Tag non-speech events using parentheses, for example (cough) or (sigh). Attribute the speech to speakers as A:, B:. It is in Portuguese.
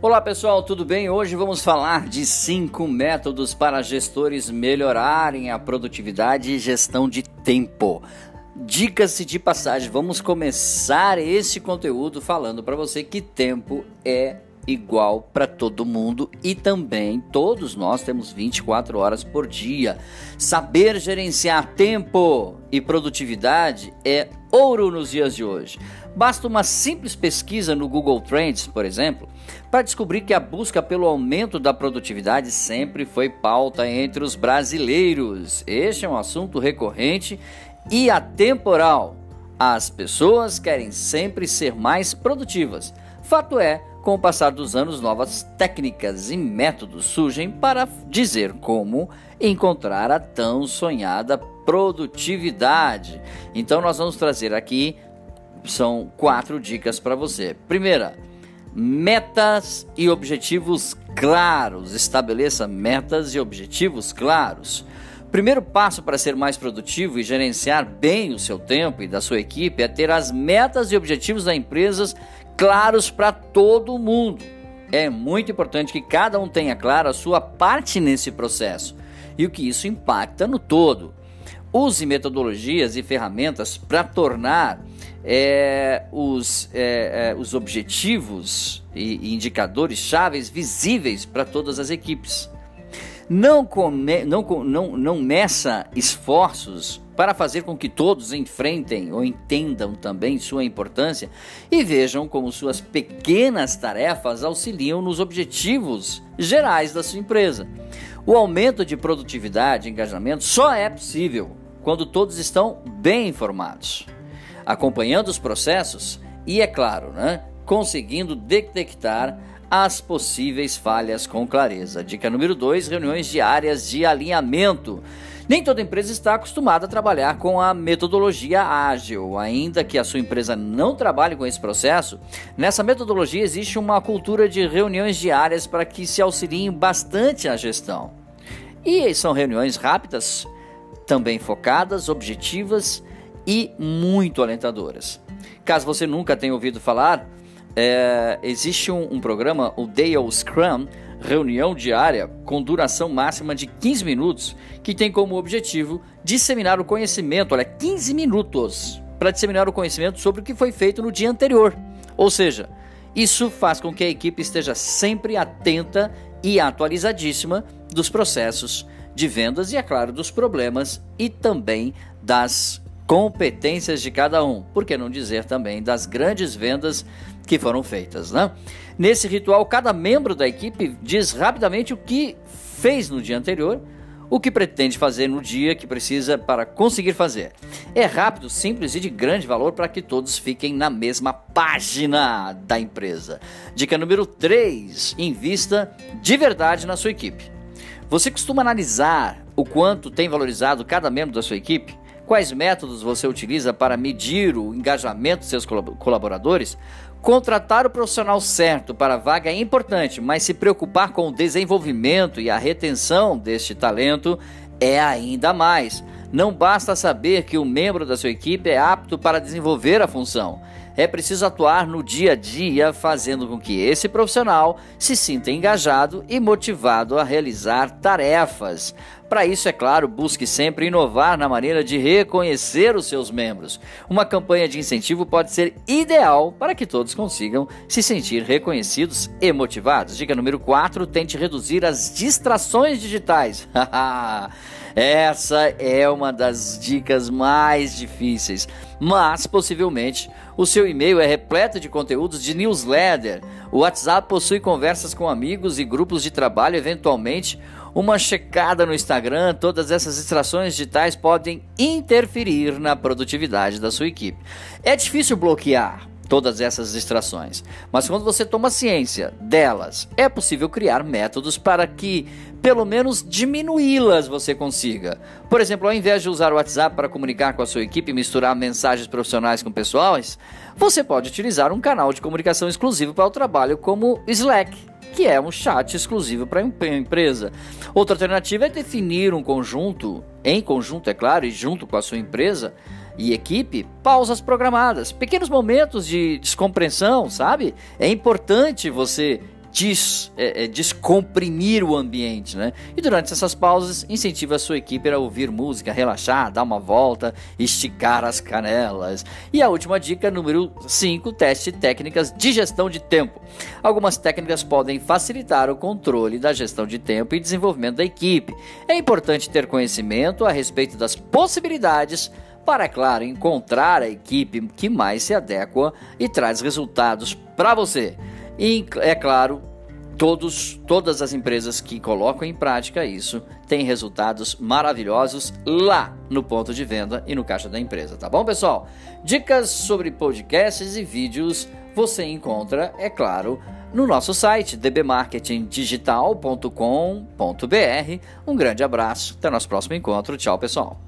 A: Olá pessoal, tudo bem? Hoje vamos falar de cinco métodos para gestores melhorarem a produtividade e gestão de tempo. Dicas de passagem, vamos começar esse conteúdo falando para você que tempo é igual para todo mundo e também todos nós temos 24 horas por dia. Saber gerenciar tempo e produtividade é ouro nos dias de hoje. Basta uma simples pesquisa no Google Trends, por exemplo, para descobrir que a busca pelo aumento da produtividade sempre foi pauta entre os brasileiros. Este é um assunto recorrente e atemporal. As pessoas querem sempre ser mais produtivas. Fato é com o passar dos anos, novas técnicas e métodos surgem para dizer como encontrar a tão sonhada produtividade. Então, nós vamos trazer aqui são quatro dicas para você. Primeira, metas e objetivos claros. Estabeleça metas e objetivos claros. Primeiro passo para ser mais produtivo e gerenciar bem o seu tempo e da sua equipe é ter as metas e objetivos da empresa claros para todo mundo. É muito importante que cada um tenha claro a sua parte nesse processo e o que isso impacta no todo. Use metodologias e ferramentas para tornar é, os, é, é, os objetivos e indicadores chaves visíveis para todas as equipes. Não, come, não, não, não meça esforços para fazer com que todos enfrentem ou entendam também sua importância e vejam como suas pequenas tarefas auxiliam nos objetivos gerais da sua empresa. O aumento de produtividade e engajamento só é possível quando todos estão bem informados, acompanhando os processos e, é claro, né, conseguindo detectar as possíveis falhas com clareza. Dica número 2: reuniões diárias de alinhamento. Nem toda empresa está acostumada a trabalhar com a metodologia ágil. Ainda que a sua empresa não trabalhe com esse processo, nessa metodologia existe uma cultura de reuniões diárias para que se auxiliem bastante a gestão. E são reuniões rápidas, também focadas, objetivas e muito alentadoras. Caso você nunca tenha ouvido falar, é, existe um, um programa, o Dale Scrum, reunião diária com duração máxima de 15 minutos, que tem como objetivo disseminar o conhecimento, olha, 15 minutos para disseminar o conhecimento sobre o que foi feito no dia anterior. Ou seja, isso faz com que a equipe esteja sempre atenta e atualizadíssima dos processos de vendas e, é claro, dos problemas e também das competências de cada um, por que não dizer também das grandes vendas que foram feitas, né? Nesse ritual, cada membro da equipe diz rapidamente o que fez no dia anterior, o que pretende fazer no dia que precisa para conseguir fazer. É rápido, simples e de grande valor para que todos fiquem na mesma página da empresa. Dica número 3: invista de verdade na sua equipe. Você costuma analisar o quanto tem valorizado cada membro da sua equipe? Quais métodos você utiliza para medir o engajamento dos seus colaboradores? Contratar o profissional certo para a vaga é importante, mas se preocupar com o desenvolvimento e a retenção deste talento é ainda mais. Não basta saber que o membro da sua equipe é apto para desenvolver a função. É preciso atuar no dia a dia, fazendo com que esse profissional se sinta engajado e motivado a realizar tarefas. Para isso, é claro, busque sempre inovar na maneira de reconhecer os seus membros. Uma campanha de incentivo pode ser ideal para que todos consigam se sentir reconhecidos e motivados. Dica número 4: tente reduzir as distrações digitais. (laughs) Essa é uma das dicas mais difíceis, mas possivelmente o seu e-mail é repleto de conteúdos de newsletter. O WhatsApp possui conversas com amigos e grupos de trabalho, eventualmente uma checada no Instagram, todas essas distrações digitais podem interferir na produtividade da sua equipe. É difícil bloquear todas essas distrações, mas quando você toma ciência delas, é possível criar métodos para que pelo menos diminuí-las você consiga. Por exemplo, ao invés de usar o WhatsApp para comunicar com a sua equipe e misturar mensagens profissionais com pessoais, você pode utilizar um canal de comunicação exclusivo para o trabalho como Slack que é um chat exclusivo para a empresa. Outra alternativa é definir um conjunto, em conjunto, é claro, e junto com a sua empresa e equipe, pausas programadas, pequenos momentos de descompreensão, sabe? É importante você des, é, é, descomprimir o ambiente, né? E durante essas pausas, incentiva a sua equipe a ouvir música, relaxar, dar uma volta, esticar as canelas. E a última dica, número 5, teste técnicas de gestão de tempo. Algumas técnicas podem facilitar o controle da gestão de tempo e desenvolvimento da equipe. É importante ter conhecimento a respeito das possibilidades para, claro, encontrar a equipe que mais se adequa e traz resultados para você. E, é claro, todos, todas as empresas que colocam em prática isso têm resultados maravilhosos lá no ponto de venda e no caixa da empresa, tá bom, pessoal? Dicas sobre podcasts e vídeos você encontra, é claro, no nosso site dbmarketingdigital.com.br. Um grande abraço, até nosso próximo encontro. Tchau, pessoal.